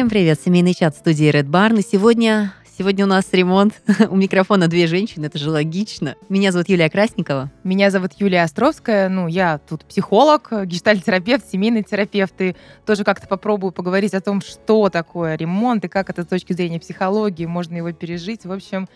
Всем привет, семейный чат студии Red Barn. И сегодня, сегодня у нас ремонт. у микрофона две женщины, это же логично. Меня зовут Юлия Красникова. Меня зовут Юлия Островская. Ну, я тут психолог, гештальтерапевт, семейный терапевт. И тоже как-то попробую поговорить о том, что такое ремонт и как это с точки зрения психологии можно его пережить. В общем,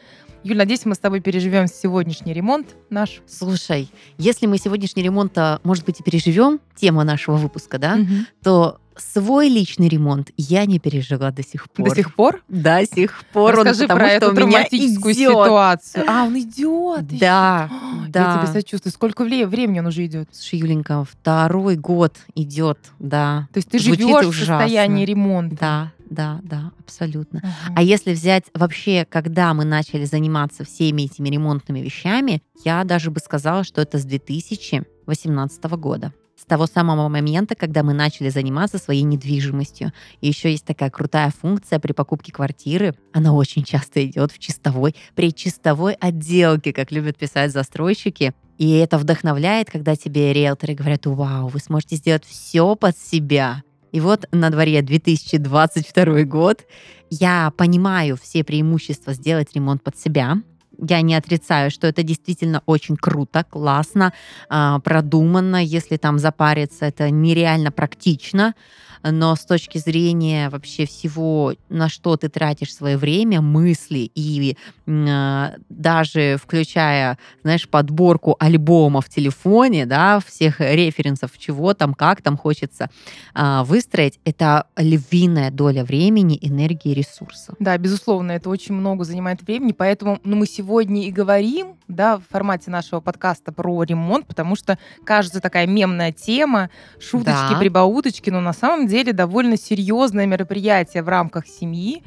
Юль, надеюсь, мы с тобой переживем сегодняшний ремонт наш. Слушай, если мы сегодняшний ремонт, а, может быть, и переживем, тема нашего выпуска, да, угу. то свой личный ремонт я не пережила до сих пор. До сих пор? До сих пор. Расскажи он, про что эту травматическую идет. ситуацию. А, он идет. Да, да. Я тебе сочувствую. Сколько времени он уже идет? Слушай, Юленька, второй год идет, да. То есть ты Звучит живешь ужасно. в состоянии ремонта? Да, да, да, абсолютно. Uh-huh. А если взять вообще, когда мы начали заниматься всеми этими ремонтными вещами, я даже бы сказала, что это с 2018 года. С того самого момента, когда мы начали заниматься своей недвижимостью. И еще есть такая крутая функция при покупке квартиры. Она очень часто идет в чистовой, при чистовой отделке, как любят писать застройщики. И это вдохновляет, когда тебе риэлторы говорят, вау, вы сможете сделать все под себя. И вот на дворе 2022 год. Я понимаю все преимущества сделать ремонт под себя. Я не отрицаю, что это действительно очень круто, классно, а, продуманно. Если там запариться, это нереально практично но с точки зрения вообще всего, на что ты тратишь свое время, мысли и э, даже включая, знаешь, подборку альбомов в телефоне, да, всех референсов, чего там, как там хочется э, выстроить, это львиная доля времени, энергии ресурсов. Да, безусловно, это очень много занимает времени, поэтому ну, мы сегодня и говорим, да, в формате нашего подкаста про ремонт, потому что кажется такая мемная тема, шуточки, да. прибауточки, но на самом деле довольно серьезное мероприятие в рамках семьи,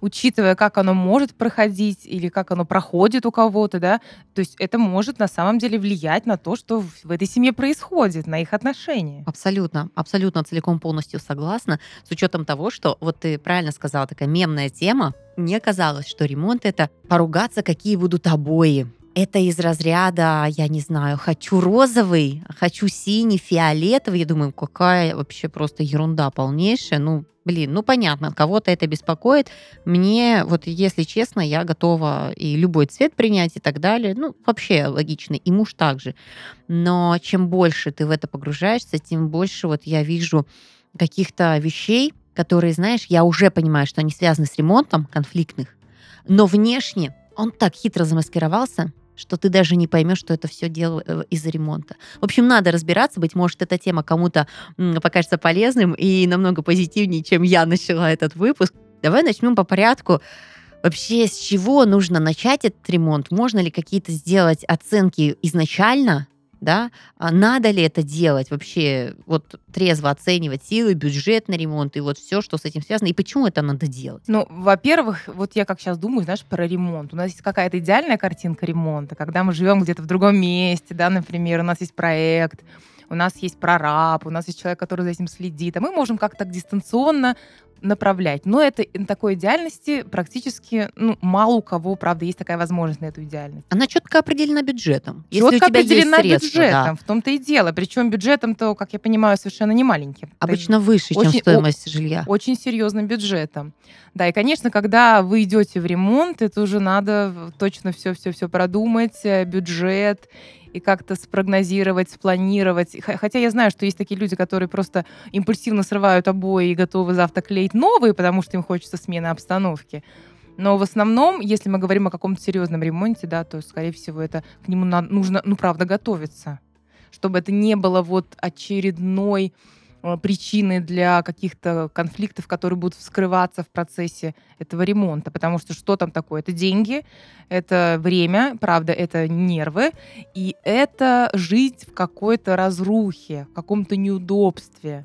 учитывая, как оно может проходить или как оно проходит у кого-то, да, то есть это может на самом деле влиять на то, что в этой семье происходит, на их отношения. Абсолютно, абсолютно целиком полностью согласна, с учетом того, что вот ты правильно сказала, такая мемная тема, мне казалось, что ремонт это поругаться, какие будут обои, это из разряда, я не знаю, хочу розовый, хочу синий, фиолетовый. Я думаю, какая вообще просто ерунда полнейшая. Ну, блин, ну понятно, кого-то это беспокоит. Мне, вот если честно, я готова и любой цвет принять и так далее. Ну, вообще логично. И муж также. Но чем больше ты в это погружаешься, тем больше вот я вижу каких-то вещей, которые, знаешь, я уже понимаю, что они связаны с ремонтом конфликтных, но внешне он так хитро замаскировался, что ты даже не поймешь, что это все дело э, из-за ремонта. В общем, надо разбираться. Быть может, эта тема кому-то покажется полезным и намного позитивнее, чем я начала этот выпуск. Давай начнем по порядку. Вообще, с чего нужно начать этот ремонт? Можно ли какие-то сделать оценки изначально? Да, а надо ли это делать вообще, вот трезво оценивать силы, бюджет на ремонт и вот все, что с этим связано, и почему это надо делать? Ну, во-первых, вот я как сейчас думаю, знаешь, про ремонт. У нас есть какая-то идеальная картинка ремонта, когда мы живем где-то в другом месте, да, например, у нас есть проект, у нас есть прораб, у нас есть человек, который за этим следит, а мы можем как-то дистанционно направлять. Но это такой идеальности практически ну, мало у кого, правда, есть такая возможность на эту идеальность. Она четко определена бюджетом. Четко Если у тебя определена есть средства, бюджетом, да. в том-то и дело. Причем бюджетом-то, как я понимаю, совершенно не маленьким. Обычно выше, очень, чем стоимость о, жилья. Очень серьезным бюджетом. Да, и, конечно, когда вы идете в ремонт, это уже надо точно все-все-все продумать, э, бюджет и как-то спрогнозировать, спланировать. Хотя я знаю, что есть такие люди, которые просто импульсивно срывают обои и готовы завтра клеить новые, потому что им хочется смены обстановки. Но в основном, если мы говорим о каком-то серьезном ремонте, да, то, скорее всего, это к нему нужно, ну, правда, готовиться. Чтобы это не было вот очередной причины для каких-то конфликтов, которые будут вскрываться в процессе этого ремонта. Потому что что там такое? Это деньги, это время, правда, это нервы, и это жить в какой-то разрухе, в каком-то неудобстве.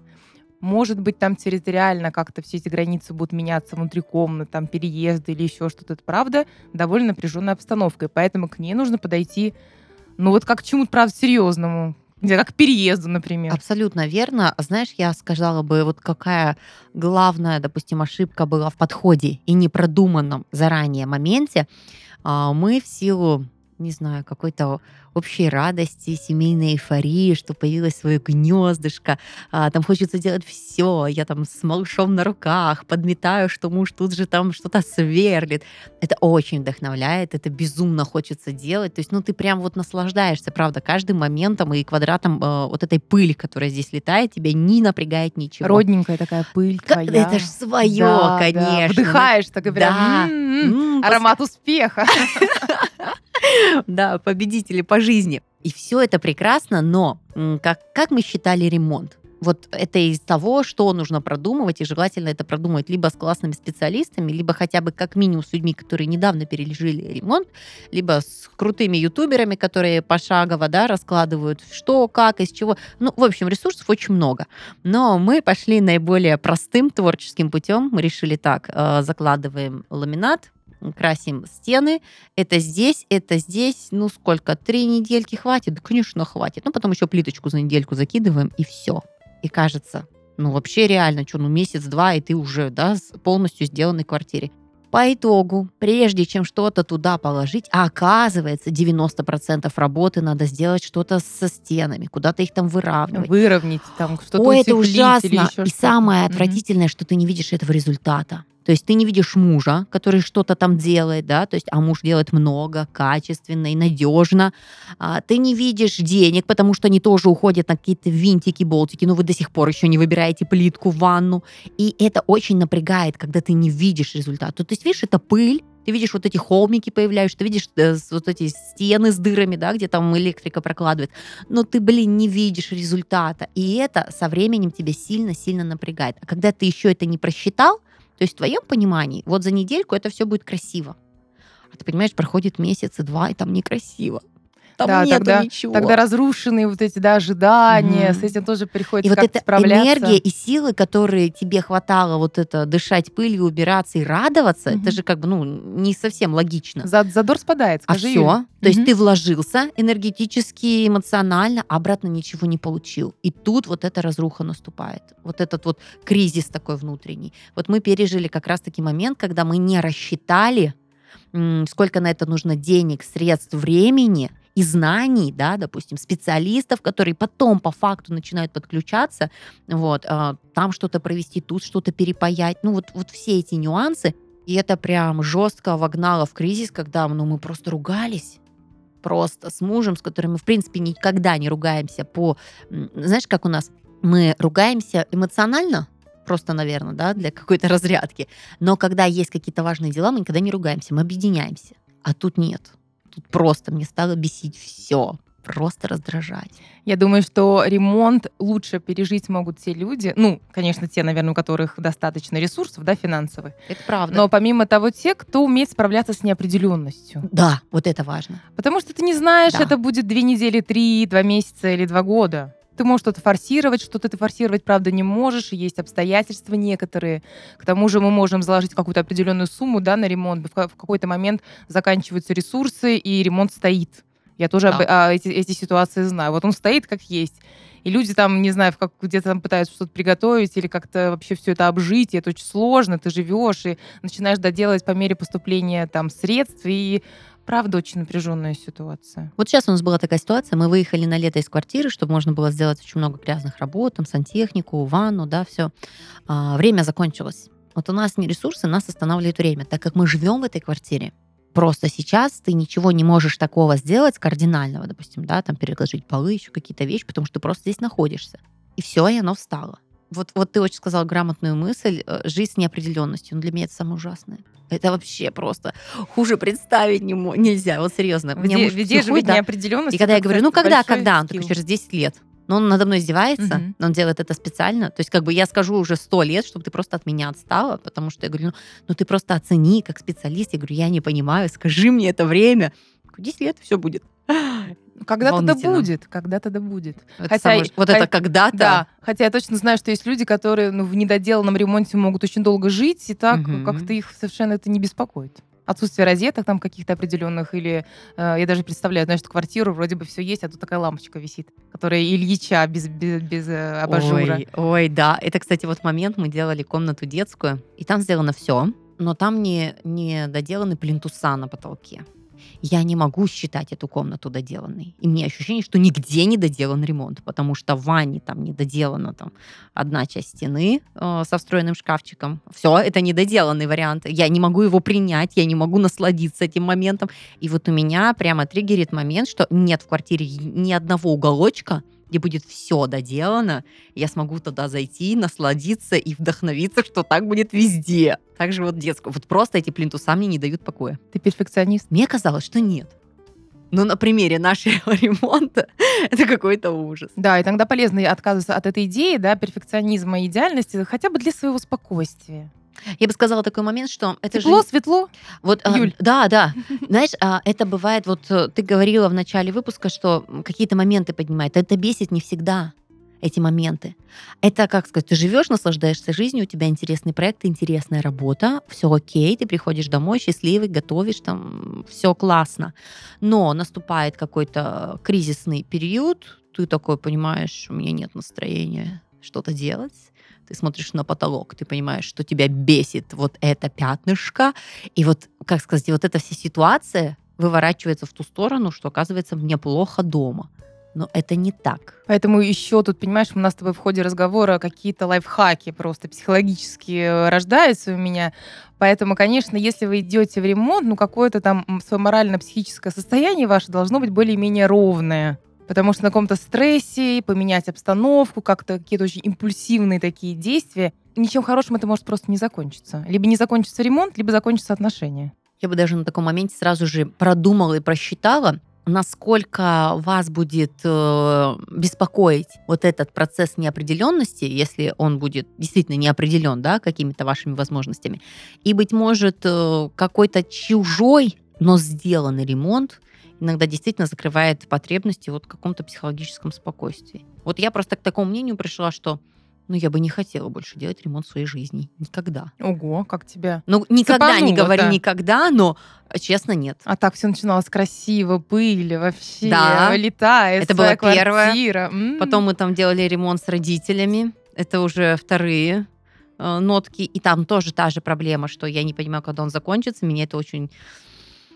Может быть, там территориально как-то все эти границы будут меняться внутри комнаты, там переезды или еще что-то. Это правда довольно напряженная обстановка, и поэтому к ней нужно подойти, ну вот как к чему-то, правда, серьезному, как к переезду, например. Абсолютно верно. Знаешь, я сказала бы, вот какая главная, допустим, ошибка была в подходе и непродуманном заранее моменте. А, мы в силу не знаю, какой-то общей радости, семейной эйфории, что появилось свое гнездышко, а, там хочется делать все, я там с малышом на руках, подметаю, что муж тут же там что-то сверлит. Это очень вдохновляет, это безумно хочется делать, то есть, ну, ты прям вот наслаждаешься, правда, каждым моментом и квадратом э, вот этой пыли, которая здесь летает, тебя не напрягает ничего. Родненькая такая пыль твоя. Это ж свое, Да, да. конечно. Вдыхаешь, так и прям Да. м-м-м, аромат успеха. Да, победители по жизни. И все это прекрасно, но как, как мы считали ремонт? Вот это из того, что нужно продумывать, и желательно это продумать либо с классными специалистами, либо хотя бы как минимум с людьми, которые недавно пережили ремонт, либо с крутыми ютуберами, которые пошагово да, раскладывают, что, как, из чего. Ну, в общем, ресурсов очень много. Но мы пошли наиболее простым творческим путем. Мы решили так, э, закладываем ламинат, красим стены, это здесь, это здесь, ну сколько, три недельки хватит? Да, конечно, хватит. Ну, потом еще плиточку за недельку закидываем, и все. И кажется, ну вообще реально, что, ну месяц-два, и ты уже, да, с полностью сделанной квартире. По итогу, прежде чем что-то туда положить, а оказывается, 90% работы надо сделать что-то со стенами, куда-то их там выравнивать. Выровнять там что-то Ой, это ужасно. И самое отвратительное, что ты не видишь этого результата. То есть ты не видишь мужа, который что-то там делает, да, то есть, а муж делает много, качественно и надежно. А, ты не видишь денег, потому что они тоже уходят на какие-то винтики, болтики, но вы до сих пор еще не выбираете плитку в ванну. И это очень напрягает, когда ты не видишь результата. То есть, видишь, это пыль, ты видишь вот эти холмики появляются, ты видишь э, вот эти стены с дырами, да, где там электрика прокладывает, но ты, блин, не видишь результата. И это со временем тебя сильно-сильно напрягает. А когда ты еще это не просчитал, то есть в твоем понимании, вот за недельку это все будет красиво. А ты понимаешь, проходит месяц и два, и там некрасиво. Там Да, нету тогда- ничего. Тогда разрушенные вот эти, да, ожидания, Мгм. с этим тоже приходится И вот как-то эта справляться. энергия и силы, которые тебе хватало вот это дышать пылью, убираться и радоваться, Мгм. это же как бы ну не совсем логично. За- Задор спадает, А скажи, все, Юль. то есть ты вложился энергетически, эмоционально, а обратно ничего не получил. И тут вот эта разруха наступает. Вот этот вот кризис такой внутренний. Вот мы пережили как раз-таки момент, когда мы не рассчитали, сколько на это нужно денег, средств, времени и знаний, да, допустим, специалистов, которые потом по факту начинают подключаться, вот, а, там что-то провести, тут что-то перепаять, ну вот, вот все эти нюансы, и это прям жестко вогнало в кризис, когда ну, мы просто ругались. Просто с мужем, с которым мы, в принципе, никогда не ругаемся по... Знаешь, как у нас? Мы ругаемся эмоционально, просто, наверное, да, для какой-то разрядки. Но когда есть какие-то важные дела, мы никогда не ругаемся, мы объединяемся. А тут нет. Тут просто мне стало бесить все. Просто раздражать. Я думаю, что ремонт лучше пережить могут те люди, ну, конечно, те, наверное, у которых достаточно ресурсов, да, финансовых, Это правда. но помимо того, те, кто умеет справляться с неопределенностью. Да, вот это важно. Потому что ты не знаешь, Да. это будет две недели, три, два месяца или два года. Ты можешь что-то форсировать, что-то ты форсировать, правда, не можешь. Есть обстоятельства некоторые. К тому же мы можем заложить какую-то определенную сумму да, на ремонт. В ка- в какой-то момент заканчиваются ресурсы, и ремонт стоит. Я тоже об- Да. а, эти, эти ситуации знаю. Вот он стоит как есть. И люди там, не знаю, как, где-то там пытаются что-то приготовить или как-то вообще все это обжить, и это очень сложно, ты живешь и начинаешь доделать по мере поступления там средств, и правда очень напряженная ситуация. Вот сейчас у нас была такая ситуация, мы выехали на лето из квартиры, чтобы можно было сделать очень много грязных работ, там сантехнику, ванну, да, все. время закончилось. Вот у нас не ресурсы, нас останавливает время, так как мы живем в этой квартире. Просто сейчас ты ничего не можешь такого сделать кардинального, допустим, да, там переложить полы, еще какие-то вещи, потому что ты просто здесь находишься. И все, и оно встало. Вот, вот ты очень сказал грамотную мысль, э, жизнь с неопределенностью. Ну, для меня это самое ужасное. Это вообще просто хуже представить не мо- нельзя. Вот серьезно. Меня Где, муж где психует, ведь да. неопределенность? И когда я говорю, ну когда, когда? Он такой, через 10 лет. Но он надо мной издевается, Мгм. он делает это специально. То есть как бы я скажу уже сто лет, чтобы ты просто от меня отстала, потому что я говорю, ну, ну ты просто оцени как специалист. Я говорю, я не понимаю, скажи мне это время. 10 лет все будет. Когда-то да будет, когда-то да будет. Это Хотя самое- вот хо- это когда-то. Да, хотя я точно знаю, что есть люди, которые ну, в недоделанном ремонте могут очень долго жить, и так Мгм. как-то их совершенно это не беспокоит. Отсутствие розеток там каких-то определенных, или э, я даже представляю, знаешь, квартиру вроде бы все есть, а тут такая лампочка висит, которая Ильича без, без, без, э, абажура. Ой, ой, да. Это, кстати, вот момент, мы делали комнату детскую, и там сделано все, но там не, не доделаны плинтуса на потолке. Я не могу считать эту комнату доделанной. И мне ощущение, что нигде не доделан ремонт, потому что в ванне там не доделана там одна часть стены э, со встроенным шкафчиком. Все, это недоделанный вариант. Я не могу его принять, я не могу насладиться этим моментом. И вот у меня прямо триггерит момент, что нет в квартире ни одного уголочка, где будет все доделано, я смогу туда зайти, насладиться и вдохновиться, что так будет везде. Также вот детскую. Вот просто эти плинтуса мне не дают покоя. Ты перфекционист? Мне казалось, что нет. Но на примере нашего ремонта это какой-то ужас. Да, и тогда полезно отказываться от этой идеи, да, перфекционизма и идеальности, хотя бы для своего спокойствия. Я бы сказала такой момент, что это Тепло, же... светло. Вот, а, Юль. да, да. Знаешь, а, это бывает, вот э, ты говорила в начале выпуска, что какие-то моменты поднимает. Это бесит не всегда эти моменты. Это, как сказать, ты живешь, наслаждаешься жизнью, у тебя интересный проект, интересная работа, все окей, ты приходишь домой счастливый, готовишь, там все классно. Но наступает какой-то кризисный период, ты такой понимаешь, у меня нет настроения что-то делать, ты смотришь на потолок, ты понимаешь, что тебя бесит вот это пятнышко, и вот, как сказать, вот эта вся ситуация выворачивается в ту сторону, что оказывается мне плохо дома. Но это не так. Поэтому еще тут, понимаешь, у нас с тобой в ходе разговора какие-то лайфхаки просто психологически рождаются у меня. Поэтому, конечно, если вы идете в ремонт, ну какое-то там свое морально-психическое состояние ваше должно быть более-менее ровное. Потому что на каком-то стрессе, поменять обстановку, как-то какие-то очень импульсивные такие действия, ничем хорошим это может просто не закончиться. Либо не закончится ремонт, либо закончится отношения. Я бы даже на таком моменте сразу же продумала и просчитала, насколько вас будет э, беспокоить вот этот процесс неопределенности, если он будет действительно неопределен, да, какими-то вашими возможностями. И, быть может, э, какой-то чужой, но сделанный ремонт иногда действительно закрывает потребности вот в каком-то психологическом спокойствии. Вот я просто к такому мнению пришла, что ну, я бы не хотела больше делать ремонт своей жизни. Никогда. Ого, как тебя Ну, никогда, не Цепануло-то. говори никогда, но, честно, нет. А так все начиналось красиво, пыль вообще, Да. летает Это было первое. квартира. М. Потом мы там делали ремонт с родителями. Это уже вторые э, нотки. И там тоже та же проблема, что я не понимаю, когда он закончится. Меня это очень...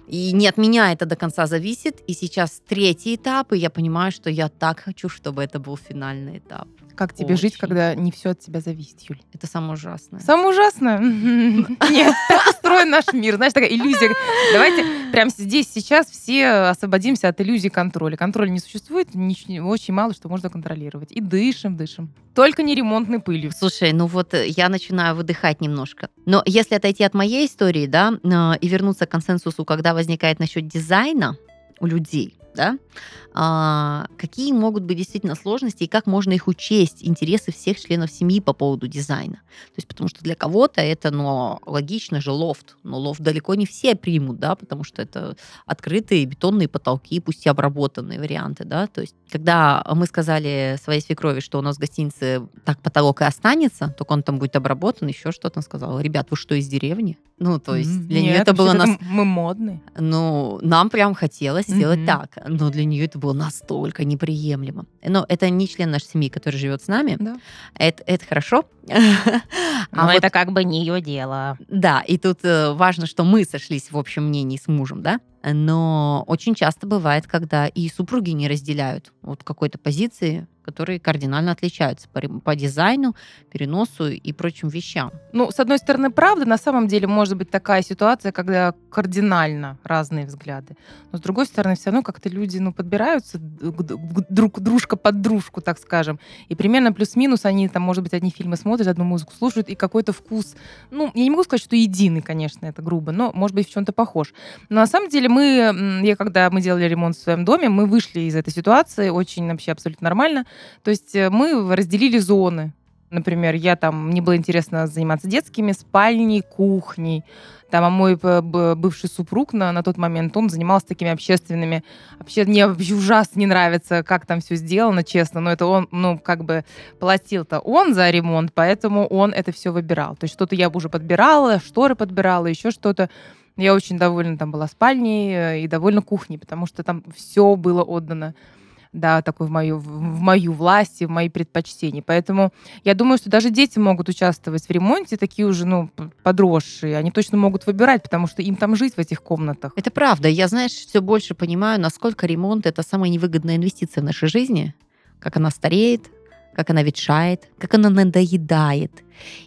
И не от меня это до конца зависит. И сейчас третий этап, и я понимаю, что я так хочу, чтобы это был финальный этап. Как тебе жить, Очень. когда не все от тебя зависит, Юль? Это самое ужасное. Самое ужасное? Нет, так устроен наш мир. Знаешь, такая иллюзия. Давайте прямо здесь, сейчас все освободимся от иллюзии контроля. Контроля не существует, очень мало что можно контролировать. И дышим, дышим. Только не ремонтной пылью. Слушай, ну вот э, я начинаю выдыхать немножко. Но если отойти от моей истории, да, э, и вернуться к консенсусу, когда возникает насчет дизайна у людей, да, а, какие могут быть действительно сложности и как можно их учесть, интересы всех членов семьи по поводу дизайна. То есть, потому что для кого-то это, ну, логично же, лофт. Но лофт далеко не все примут, да, потому что это открытые бетонные потолки, пусть и обработанные варианты, да. То есть, когда мы сказали своей свекрови, что у нас в гостинице так потолок и останется, только он там будет обработан, еще что-то, она сказала, ребят, вы что, из деревни? Ну, то есть, для нее это было... нас- Мы модные. ну, нам прям хотелось сделать Мгм. так, но для нее это было настолько неприемлемо. Но это не член нашей семьи, который живет с нами. Да. Это, это хорошо. А вот, как бы не ее дело. да, и тут э, важно, что мы сошлись в общем мнении с мужем, да. Но очень часто бывает, когда и супруги не разделяют вот какой-то позиции, которые кардинально отличаются по, по дизайну, переносу и прочим вещам. Ну, с одной стороны, правда, на самом деле может быть такая ситуация, когда кардинально разные взгляды. Но с другой стороны, все равно как-то люди, ну, подбираются друг дружка под дружку, так скажем. И примерно плюс-минус они там, может быть, одни фильмы смотрят, одну музыку слушают, и какой-то вкус, ну, я не могу сказать, что единый, конечно, это грубо, но, может быть, в чем-то похож. Но на самом деле мы, я когда мы делали ремонт в своем доме, мы вышли из этой ситуации очень вообще абсолютно нормально. То есть э, мы разделили зоны. Например, я там, мне было интересно заниматься детскими, спальней, кухней. Там, а мой б- бывший супруг на, на тот момент, он занимался такими общественными. Вообще, мне вообще ужасно не нравится, как там все сделано, честно. Но это он, ну, как бы платил-то он за ремонт, поэтому он это все выбирал. То есть что-то я уже подбирала, шторы подбирала, еще что-то. Я очень довольна там была спальней э, и довольна кухней, потому что там все было отдано да, такой в мою, в мою власть и в мои предпочтения. Поэтому я думаю, что даже дети могут участвовать в ремонте, такие уже, ну, подросшие. Они точно могут выбирать, потому что им там жить в этих комнатах. Это правда. Я, знаешь, все больше понимаю, насколько ремонт — это самая невыгодная инвестиция в нашей жизни, как она стареет, как она ветшает, как она надоедает.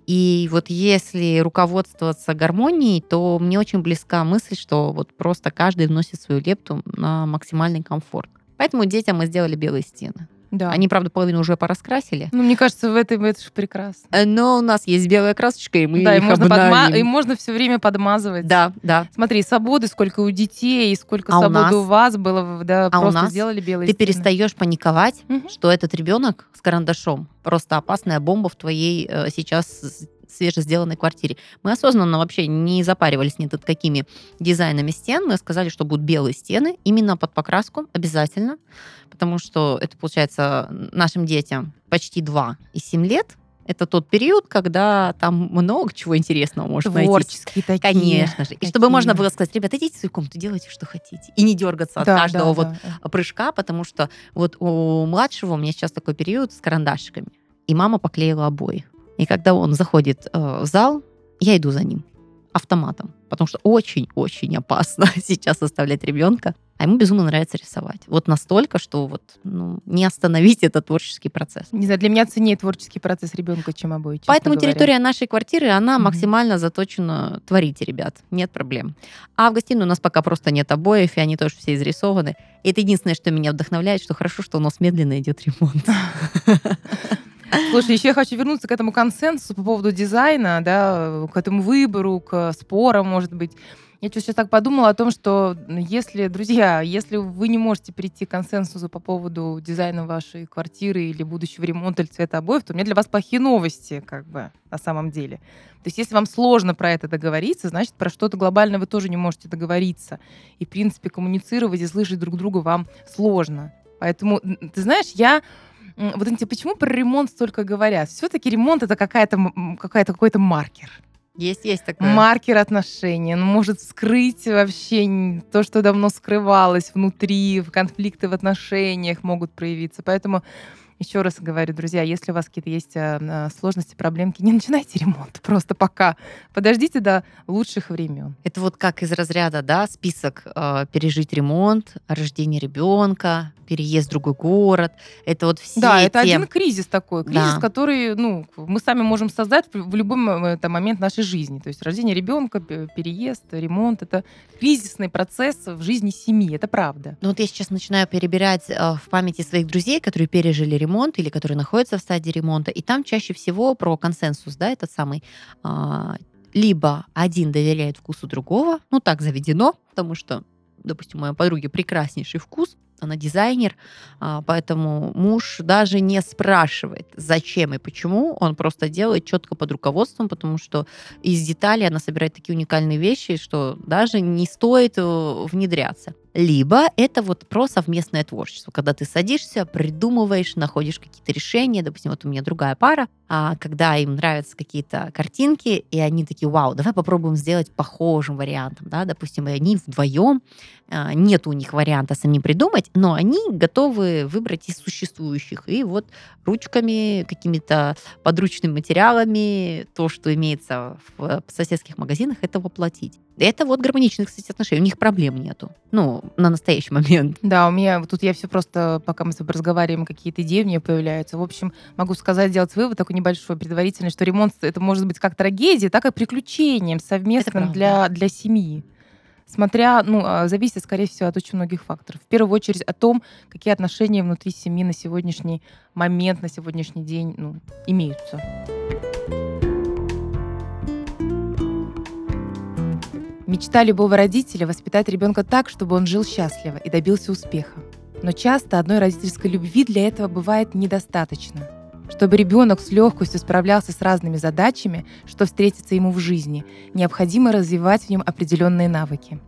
И вот если руководствоваться гармонией, то мне очень близка мысль, что вот просто каждый вносит свою лепту на максимальный комфорт. Поэтому детям мы сделали белые стены. Да. Они, правда, половину уже пораскрасили. Ну, мне кажется, в этом это же прекрасно. Э, но у нас есть белая красочка, и мы да, их и можно, обновим. подма- и можно все время подмазывать. Да, да. Смотри, свободы сколько у детей, и сколько А у свободы нас? у вас было, да, А у просто нас? сделали белые Ты стены. перестаешь паниковать, Мгм. что этот ребенок с карандашом просто опасная бомба в твоей э, сейчас свежесделанной квартире. Мы осознанно вообще не запаривались ни над какими дизайнами стен. Мы сказали, что будут белые стены именно под покраску обязательно, потому что это, получается, нашим детям почти 2 и 7 лет. Это тот период, когда там много чего интересного найти. Творческие такие. Конечно же. И чтобы такие. можно было сказать, ребята, идите в свою комнату, делайте, что хотите. И не дергаться от Да, каждого да, вот да. прыжка, потому что вот у младшего у меня сейчас такой период с карандашиками. И мама поклеила обои. И когда он заходит э, в зал, я иду за ним автоматом, потому что очень-очень опасно сейчас оставлять ребенка. А ему безумно нравится рисовать. Вот настолько, что вот ну, не остановить этот творческий процесс. Не знаю, для меня ценнее творческий процесс ребенка, чем обои. Поэтому говоря. территория нашей квартиры, она Мгм. максимально заточена. Творите, ребят, нет проблем. А в гостиной у нас пока просто нет обоев, и они тоже все изрисованы. И это единственное, что меня вдохновляет, что хорошо, что у нас медленно идет ремонт. Слушай, еще я хочу вернуться к этому консенсусу по поводу дизайна, да, к этому выбору, к спорам, может быть. Я сейчас так подумала о том, что если, друзья, если вы не можете прийти к консенсусу по поводу дизайна вашей квартиры или будущего ремонта или цвета обоев, то у меня для вас плохие новости, как бы, на самом деле. То есть если вам сложно про это договориться, значит, про что-то глобальное вы тоже не можете договориться. И, в принципе, коммуницировать и слышать друг друга вам сложно. Поэтому, ты знаешь, я Вот интересно, почему про ремонт столько говорят? Все-таки ремонт это какая-то, какая-то какой-то маркер. Есть, есть такое. Маркер отношений. Он может скрыть вообще то, что давно скрывалось внутри, в конфликты в отношениях могут проявиться. Поэтому еще раз говорю, друзья, если у вас какие-то есть а, сложности, проблемки, не начинайте ремонт просто пока. Подождите до лучших времен. Это вот как из разряда, да, список э, пережить ремонт, рождение ребенка, переезд в другой город. Это вот все Да, это те- один кризис такой, кризис, Да. который, ну, мы сами можем создать в любой м- это момент нашей жизни. То есть рождение ребенка, переезд, ремонт, это кризисный процесс в жизни семьи, это правда. Ну вот я сейчас начинаю перебирать э, в памяти своих друзей, которые пережили ремонт или которые находятся в стадии ремонта, и там чаще всего про консенсус, да, этот самый. а, либо один доверяет вкусу другого, ну так заведено, потому что, допустим, у моей подруги прекраснейший вкус, она дизайнер, а, поэтому муж даже не спрашивает, зачем и почему, он просто делает четко под руководством, потому что из деталей она собирает такие уникальные вещи, что даже не стоит э, внедряться. Либо это вот про совместное творчество, когда ты садишься, придумываешь, находишь какие-то решения. Допустим, вот у меня другая пара, а, когда им нравятся какие-то картинки, и они такие, вау, давай попробуем сделать похожим вариантом, да, допустим, и они вдвоем, а, нет у них варианта самим придумать, но они готовы выбрать из существующих, и вот ручками, какими-то подручными материалами, то, что имеется в соседских магазинах, это воплотить. Это вот гармоничные, кстати, отношения. У них проблем нету. Ну, на настоящий момент. Да, у меня вот тут я все просто, пока мы с тобой разговариваем, какие-то идеи у меня появляются. В общем, могу сказать, сделать вывод такой небольшой, предварительный, что ремонт это может быть как трагедия, так и приключением совместным для, для семьи. Смотря, ну, а, зависит, скорее всего, от очень многих факторов. В первую очередь о том, какие отношения внутри семьи на сегодняшний момент, на сегодняшний день ну, имеются. Мечта любого родителя воспитать ребенка так, чтобы он жил счастливо и добился успеха. Но часто одной родительской любви для этого бывает недостаточно. Чтобы ребенок с легкостью справлялся с разными задачами, что встретится ему в жизни, необходимо развивать в нем определенные навыки.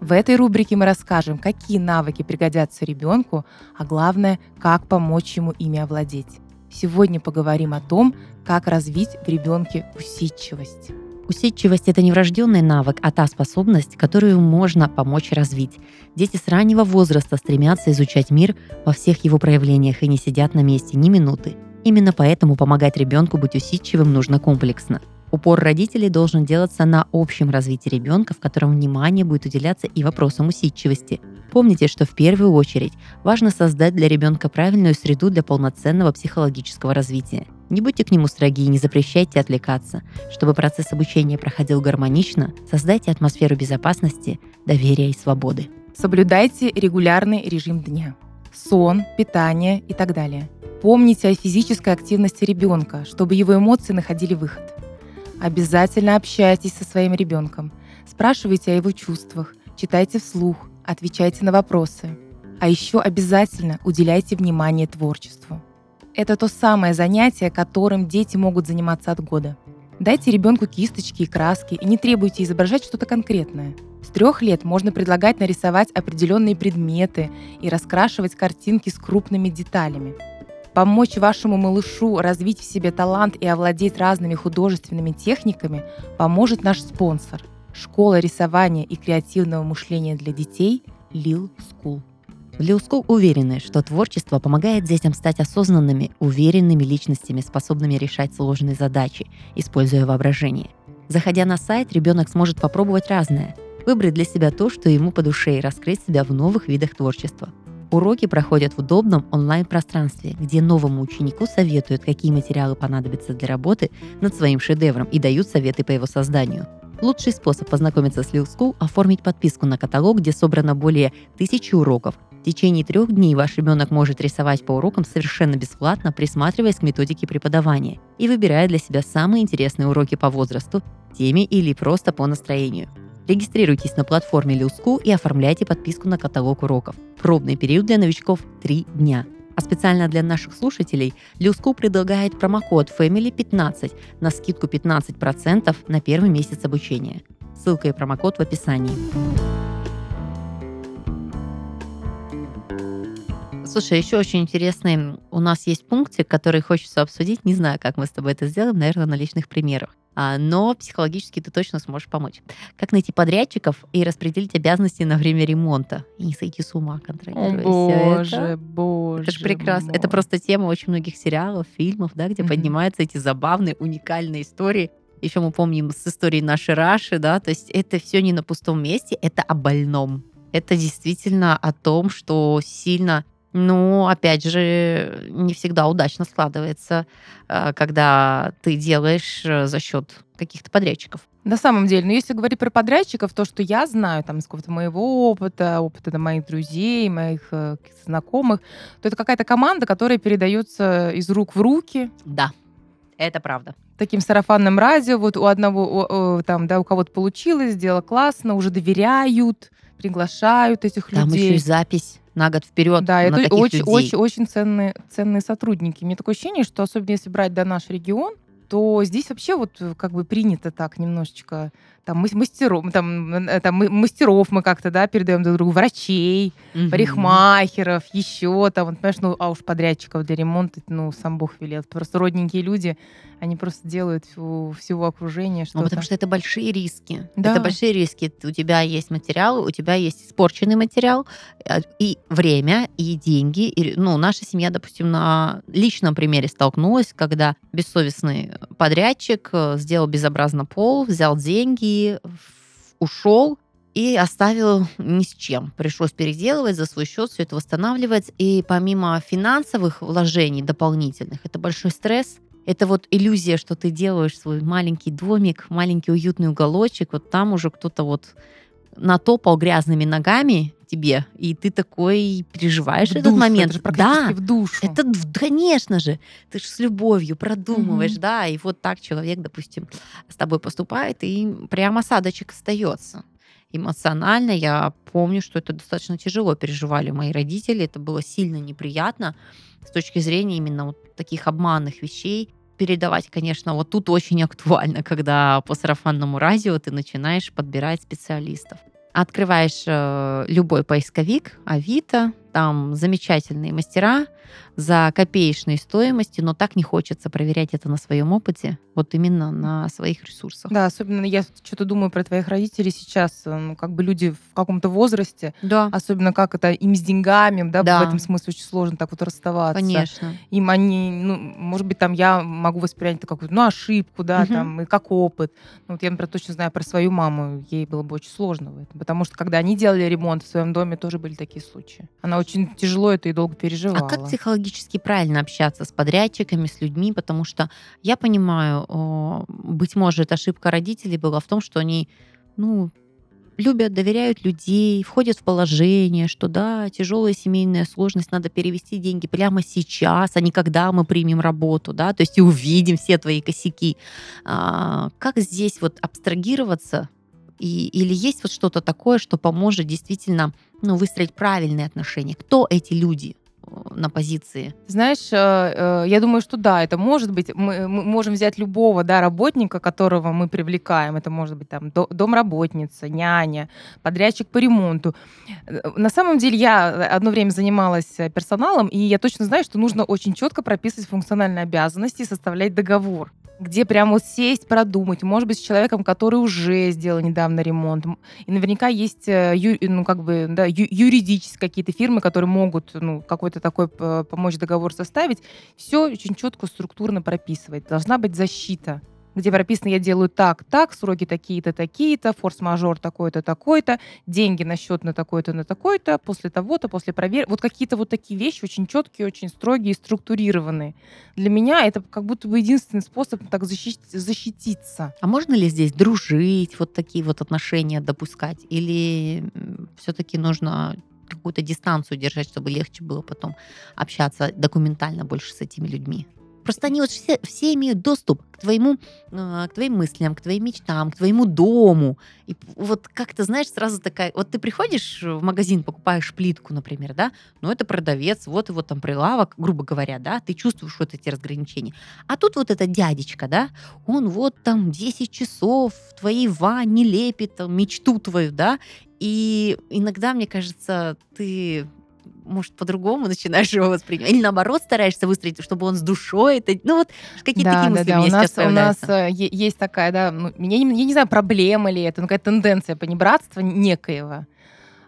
В этой рубрике мы расскажем, какие навыки пригодятся ребенку, а главное, как помочь ему ими овладеть. Сегодня поговорим о том, как развить в ребенке усидчивость. Усидчивость – это не врожденный навык, а та способность, которую можно помочь развить. Дети с раннего возраста стремятся изучать мир во всех его проявлениях и не сидят на месте ни минуты. Именно поэтому помогать ребенку быть усидчивым нужно комплексно. Упор родителей должен делаться на общем развитии ребенка, в котором внимание будет уделяться и вопросам усидчивости. Помните, что в первую очередь важно создать для ребенка правильную среду для полноценного психологического развития. Не будьте к нему строги и не запрещайте отвлекаться. Чтобы процесс обучения проходил гармонично, создайте атмосферу безопасности, доверия и свободы. Соблюдайте регулярный режим дня. Сон, питание и так далее. Помните о физической активности ребенка, чтобы его эмоции находили выход. Обязательно общайтесь со своим ребенком. Спрашивайте о его чувствах, читайте вслух, отвечайте на вопросы. А еще обязательно уделяйте внимание творчеству. Это то самое занятие, которым дети могут заниматься от года. Дайте ребенку кисточки и краски и не требуйте изображать что-то конкретное. С трех лет можно предлагать нарисовать определенные предметы и раскрашивать картинки с крупными деталями. Помочь вашему малышу развить в себе талант и овладеть разными художественными техниками поможет наш спонсор – школа рисования и креативного мышления для детей Lil School. School уверены, что творчество помогает детям стать осознанными, уверенными личностями, способными решать сложные задачи, используя воображение. Заходя на сайт, ребенок сможет попробовать разное, выбрать для себя то, что ему по душе, и раскрыть себя в новых видах творчества – Уроки проходят в удобном онлайн-пространстве, где новому ученику советуют, какие материалы понадобятся для работы над своим шедевром и дают советы по его созданию. Лучший способ познакомиться с Lil School – оформить подписку на каталог, где собрано более тысячи уроков. В течение трех дней ваш ребенок может рисовать по урокам совершенно бесплатно, присматриваясь к методике преподавания и выбирая для себя самые интересные уроки по возрасту, теме или просто по настроению – Регистрируйтесь на платформе Люску и оформляйте подписку на каталог уроков. Пробный период для новичков – 3 дня. А специально для наших слушателей Люску предлагает промокод Family15 на скидку 15% на первый месяц обучения. Ссылка и промокод в описании. Слушай, еще очень интересный у нас есть пунктик, который хочется обсудить. Не знаю, как мы с тобой это сделаем, наверное, на личных примерах. А, но психологически ты точно сможешь помочь. Как найти подрядчиков и распределить обязанности на время ремонта и не сойти с ума, контролируя О, боже, это. боже. Это же прекрасно. Мой. Это просто тема очень многих сериалов, фильмов, да, где mm-hmm. поднимаются эти забавные, уникальные истории. Еще мы помним с историей нашей Раши, да, то есть это все не на пустом месте, это о больном. Это действительно о том, что сильно ну, опять же, не всегда удачно складывается, э, когда ты делаешь э, за счет каких-то подрядчиков. На самом деле, но ну, если говорить про подрядчиков, то, что я знаю там из какого-то моего опыта, опыта там, моих друзей, моих э, знакомых, то это какая-то команда, которая передается из рук в руки. Да, это правда. Таким сарафанным радио, вот у одного, там, да, у кого-то получилось, сделал классно, уже доверяют, приглашают этих там людей. Там еще и запись на год вперед. Да, это очень, людей. очень, очень ценные, ценные сотрудники. Мне такое ощущение, что особенно если брать да, наш регион, то здесь вообще вот как бы принято так немножечко там мастеров, там, э, там мастеров мы как-то, да, передаем друг другу, врачей, угу. парикмахеров, еще там, вот, понимаешь, ну, а уж подрядчиков для ремонта, ну, сам Бог велел. Просто родненькие люди, они просто делают у всего окружения что-то. Ну, потому что это большие риски. Да. Это большие риски. У тебя есть материал, у тебя есть испорченный материал, э, и время, и деньги. И, ну, наша семья, допустим, на личном примере столкнулась, когда бессовестный подрядчик э, сделал безобразно пол, взял деньги, ушел и оставил ни с чем. Пришлось переделывать за свой счет, все это восстанавливать. И помимо финансовых вложений дополнительных, это большой стресс. Это вот иллюзия, что ты делаешь свой маленький домик, маленький уютный уголочек, вот там уже кто-то вот натопал грязными ногами тебе, и ты такой переживаешь в этот душу, момент. Это же да, в душу. Это, конечно же, ты же с любовью продумываешь, mm-hmm. да, и вот так человек, допустим, с тобой поступает, и прямо осадочек остается. Эмоционально я помню, что это достаточно тяжело переживали мои родители, это было сильно неприятно с точки зрения именно вот таких обманных вещей передавать, конечно, вот тут очень актуально, когда по сарафанному радио ты начинаешь подбирать специалистов. Открываешь э, любой поисковик, Авито, там замечательные мастера, за копеечной стоимости, но так не хочется проверять это на своем опыте, вот именно на своих ресурсах. Да, особенно я что-то думаю про твоих родителей сейчас, э, ну, как бы люди в каком-то возрасте, Да, особенно как это им с деньгами, да, Да. в этом смысле очень сложно так вот расставаться. конечно. Им они, ну, может быть, там я могу воспринять это как ну, ошибку, да, Мгм. там, и как опыт. Ну, вот я, например, точно знаю про свою маму, ей было бы очень сложно в этом, потому что когда они делали ремонт в своем доме, тоже были такие случаи. Она очень тяжело это и долго переживала. А как психологически правильно общаться с подрядчиками, с людьми? Потому что я понимаю, быть может, ошибка родителей была в том, что они, ну, любят, доверяют людей, входят в положение, что да, тяжелая семейная сложность, надо перевести деньги прямо сейчас, а не когда мы примем работу, да, то есть и увидим все твои косяки. А, как здесь вот абстрагироваться и, или есть вот что-то такое, что поможет действительно ну, выстроить правильные отношения? Кто эти люди на позиции? Знаешь, э, э, я думаю, что да, это может быть. Мы, мы можем взять любого да, работника, которого мы привлекаем. Это может быть там до- домработница, няня, подрядчик по ремонту. Э, На самом деле я одно время занималась э, персоналом, и я точно знаю, что нужно очень четко прописывать функциональные обязанности и составлять договор где прямо вот сесть, продумать, может быть, с человеком, который уже сделал недавно ремонт. И наверняка есть, э, ну, как бы, да, юридические какие-то фирмы, которые могут, ну, какой-то такой помочь договор составить. Все очень четко, структурно прописывать. Должна быть защита где прописано, я делаю так, так, сроки такие-то, такие-то, форс-мажор такой-то, такой-то, деньги на счет на такой-то, на такой-то, после того-то, после проверки. Вот какие-то вот такие вещи очень четкие, очень строгие и структурированные. Для меня это как будто бы единственный способ так защитить, защититься. А можно ли здесь дружить, вот такие вот отношения допускать? Или все-таки нужно какую-то дистанцию держать, чтобы легче было потом общаться документально больше с этими людьми? Просто они вот все, все имеют доступ к твоему, э, к твоим мыслям, к твоим мечтам, к твоему дому. И вот как ты знаешь, сразу такая... Вот ты приходишь в магазин, покупаешь плитку, например, да? Ну, это продавец, вот его там прилавок, грубо говоря, да? Ты чувствуешь вот эти разграничения. А тут вот этот дядечка, да? Он вот там 10 часов в твоей ванне лепит там, мечту твою, да? И иногда, мне кажется, ты может, по-другому начинаешь его воспринимать. Или наоборот стараешься выстроить, чтобы он с душой это... Ну вот какие-то Да, такие да, мысли да. у У нас, у нас э, есть такая, да, ну, я, не, я не знаю, проблема ли это, но какая-то тенденция понебратства некоего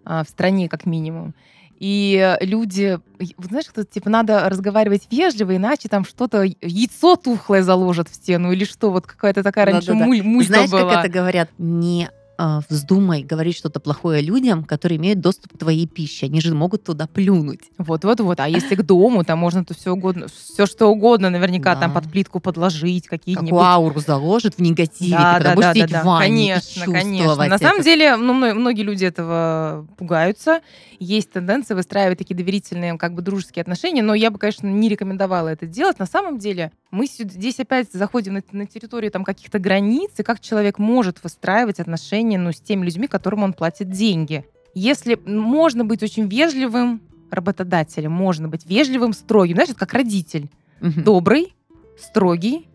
а, в стране, как минимум. И э, люди, вот знаешь, что типа надо разговаривать вежливо, иначе там что-то яйцо тухлое заложат в стену или что, вот какая-то такая раньше Да-да-да. муль, мулька Знаешь, была. как это говорят? Не а, вздумай говорить что-то плохое людям, которые имеют доступ к твоей пище. Они же могут туда плюнуть. Вот, вот, вот. А если к дому, там можно то все угодно, все что угодно, наверняка Да. там под плитку подложить, какие-нибудь Какую ауру заложит в негативе. ты когда будешь сидеть в ванне Конечно, конечно. На самом это. деле, ну, мно- многие люди этого пугаются. Есть тенденция выстраивать такие доверительные, как бы дружеские отношения, но я бы, конечно, не рекомендовала это делать. На самом деле, мы здесь опять заходим на, на территорию там каких-то границ, и как человек может выстраивать отношения, ну, с теми людьми, которым он платит деньги. Если можно быть очень вежливым работодателем, можно быть вежливым, строгим, знаешь, как родитель Мгм. добрый, строгий,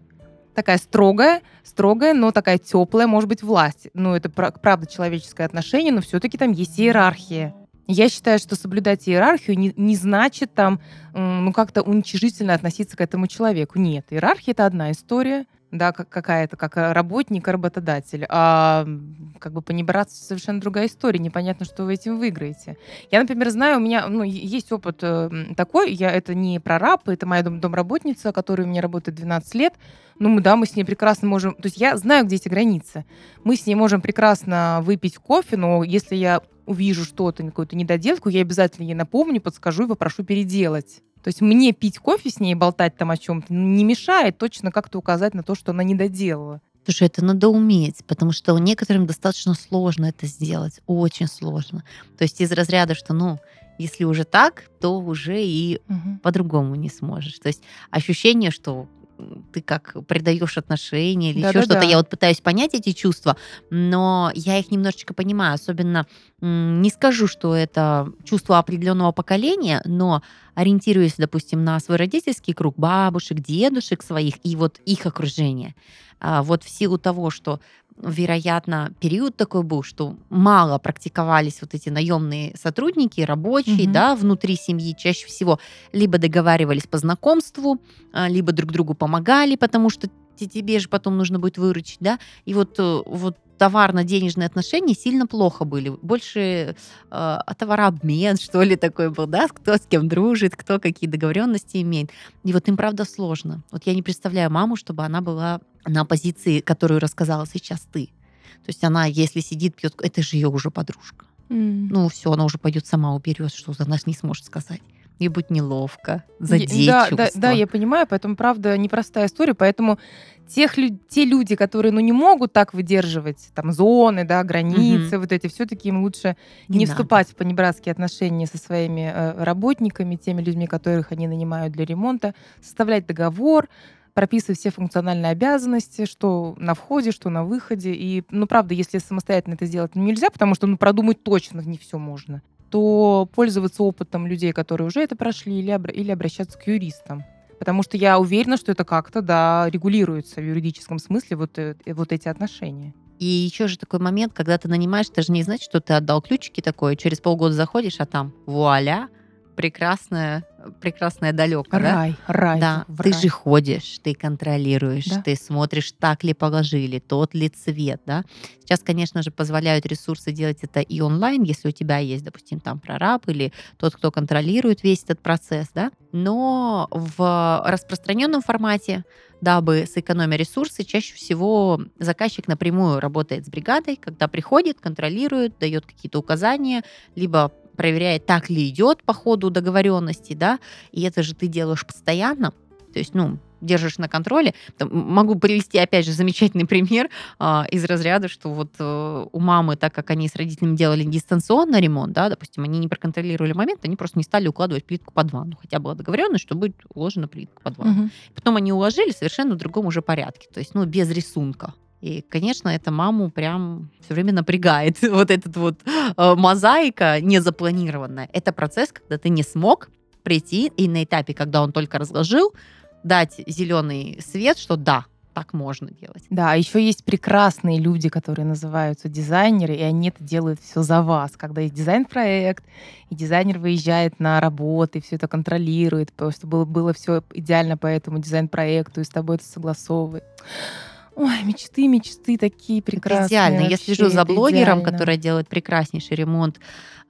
такая строгая, строгая, но такая теплая, может быть, власть. Ну, это пра- правда человеческое отношение, но все-таки там есть иерархия. Я считаю, что соблюдать иерархию не, не значит там, ну, как-то уничижительно относиться к этому человеку. Нет, иерархия это одна история, да, как какая-то, как работник, работодатель. А как бы понебратство совершенно другая история. Непонятно, что вы этим выиграете. Я, например, знаю, у меня ну, есть опыт э, м, такой, я, это не прораб, это моя дом, домработница, которая у меня работает 12 лет. Ну, да, мы с ней прекрасно можем... То есть я знаю, где эти границы. Мы с ней можем прекрасно выпить кофе, но если я увижу что-то, какую-то недоделку, я обязательно ей напомню, подскажу и попрошу переделать. То есть мне пить кофе с ней, болтать там о чем-то не мешает точно как-то указать на то, что она не доделала. Слушай, это надо уметь, потому что некоторым достаточно сложно это сделать, очень сложно. То есть из разряда, что, ну, если уже так, то уже и по-другому не сможешь. То есть ощущение, что ты как предаешь отношения или еще Да-да-да. что-то. Я вот пытаюсь понять эти чувства, но я их немножечко понимаю. Особенно не скажу, что это чувство определенного поколения, но ориентируясь, допустим, на свой родительский круг, бабушек, дедушек своих и вот их окружение. А, Вот в силу того, что вероятно, период такой был, что мало практиковались вот эти наемные сотрудники, рабочие, Мгм. да, внутри семьи чаще всего либо договаривались по знакомству, а, либо друг другу помогали, потому что те- тебе же потом нужно будет выручить, да, и вот, э, вот товарно-денежные отношения сильно плохо были. Больше э, товарообмен, что ли, такой был, да, кто с кем дружит, кто какие договоренности имеет. И вот им, правда, сложно. Вот я не представляю маму, чтобы она была на позиции, которую рассказала сейчас ты. То есть она, если сидит, пьет, это же ее уже подружка. М. Ну все, она уже пойдет сама уберет, что она ж не сможет сказать. Ей будет неловко, задеть да, да, чувства. да, я понимаю, поэтому, правда, непростая история, поэтому тех, те люди, которые, ну, не могут так выдерживать, там, зоны, да, границы, вот эти, все-таки им лучше не, надо. вступать в понебратские отношения со своими э, работниками, теми людьми, которых они нанимают для ремонта, составлять договор, прописывать все функциональные обязанности, что на входе, что на выходе. И, ну, правда, если самостоятельно это сделать нельзя, потому что, ну, продумать точно не все можно, то пользоваться опытом людей, которые уже это прошли, или, обра- или обращаться к юристам. Потому что я уверена, что это как-то, да, регулируется в юридическом смысле, вот, э, вот эти отношения. И еще же такой момент, когда ты нанимаешь, это же не значит, что ты отдал ключики такое, через полгода заходишь, а там вуаля, прекрасная, прекрасная далека, да? Рай, рай. Да, в ты рай. же ходишь, ты контролируешь, Да. ты смотришь, так ли положили, тот ли цвет, да. Сейчас, конечно же, позволяют ресурсы делать это и онлайн, если у тебя есть, допустим, там прораб или тот, кто контролирует весь этот процесс, да. Но в распространенном формате, дабы сэкономить ресурсы, чаще всего заказчик напрямую работает с бригадой, когда приходит, контролирует, дает какие-то указания, либо проверяет, так ли идет по ходу договоренности, да, и это же ты делаешь постоянно, то есть, ну, держишь на контроле. Там, могу привести, опять же, замечательный пример а, из разряда, что вот э, у мамы, так как они с родителями делали дистанционно ремонт, да, допустим, они не проконтролировали момент, они просто не стали укладывать плитку под ванну, хотя была договоренность, что будет уложена плитка под ванну. Мгм. Потом они уложили совершенно в другом уже порядке, то есть, ну, без рисунка. И, конечно, это маму прям все время напрягает. Вот этот вот э, мозаика незапланированная. Это процесс, когда ты не смог прийти и на этапе, когда он только разложил, дать зеленый свет, что да, так можно делать. Да, а еще есть прекрасные люди, которые называются дизайнеры, и они это делают все за вас. Когда есть дизайн-проект, и дизайнер выезжает на работы, все это контролирует, просто было, было все идеально по этому дизайн-проекту, и с тобой это согласовывает. Ой, мечты, мечты такие Это прекрасные. идеально. Я слежу за это блогером, идеально. которая делает прекраснейший ремонт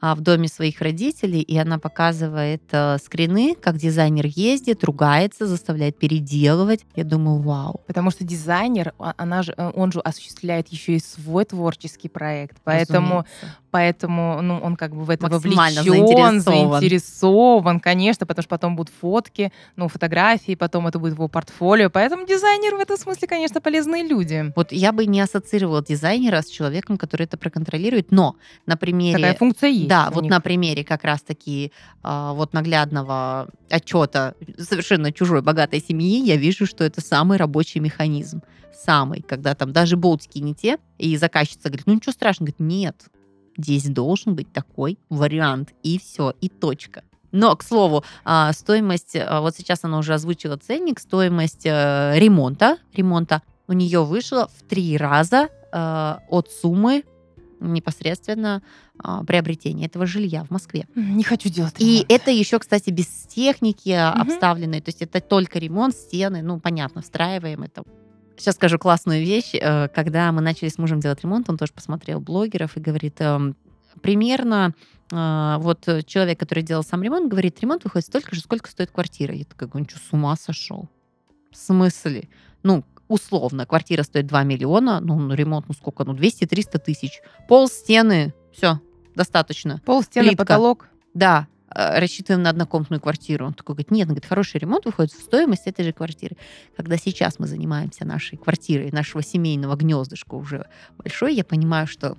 в доме своих родителей, и она показывает э, скрины, как дизайнер ездит, ругается, заставляет переделывать. Я думаю, вау. Потому что дизайнер, а- она же, э, он же осуществляет еще и свой творческий проект. Поэтому разумеется. Поэтому ну, он как бы в это вовлечен, заинтересован. заинтересован, конечно, потому что потом будут фотки, ну, фотографии, потом это будет его портфолио. Поэтому дизайнер в этом смысле, конечно, полезные люди. Вот я бы не ассоциировала дизайнера с человеком, который это проконтролирует, но на примере... Такая функция есть. Да, вот них. на примере как раз-таки а, вот наглядного отчета совершенно чужой богатой семьи я вижу, что это самый рабочий механизм. Самый, когда там даже болтики не те, и заказчица говорит, ну ничего страшного, говорит, нет, здесь должен быть такой вариант, и все, и точка. Но, к слову, а, стоимость, а, вот сейчас она уже озвучила ценник, стоимость э, ремонта, ремонта у нее вышла в три раза э, от суммы непосредственно а, приобретения этого жилья в Москве. Не хочу делать И ремонт. это еще, кстати, без техники Мгм. обставленной, то есть это только ремонт, стены, ну, понятно, встраиваем это. Сейчас скажу классную вещь. Э, Когда мы начали с мужем делать ремонт, он тоже посмотрел блогеров и говорит, эм, примерно э, вот человек, который делал сам ремонт, говорит, ремонт выходит столько же, сколько стоит квартира. Я такая, он что, с ума сошел? В смысле? Ну, условно, квартира стоит 2 миллиона, ну, ну, ремонт, ну, сколько, ну, 200-300 тысяч. Пол, стены, все, достаточно. Пол, стены, плитка. потолок. Да, э, рассчитываем на однокомнатную квартиру. Он такой говорит, нет, он говорит, хороший ремонт выходит в стоимость этой же квартиры. Когда сейчас мы занимаемся нашей квартирой, нашего семейного гнездышка уже большой, я понимаю, что,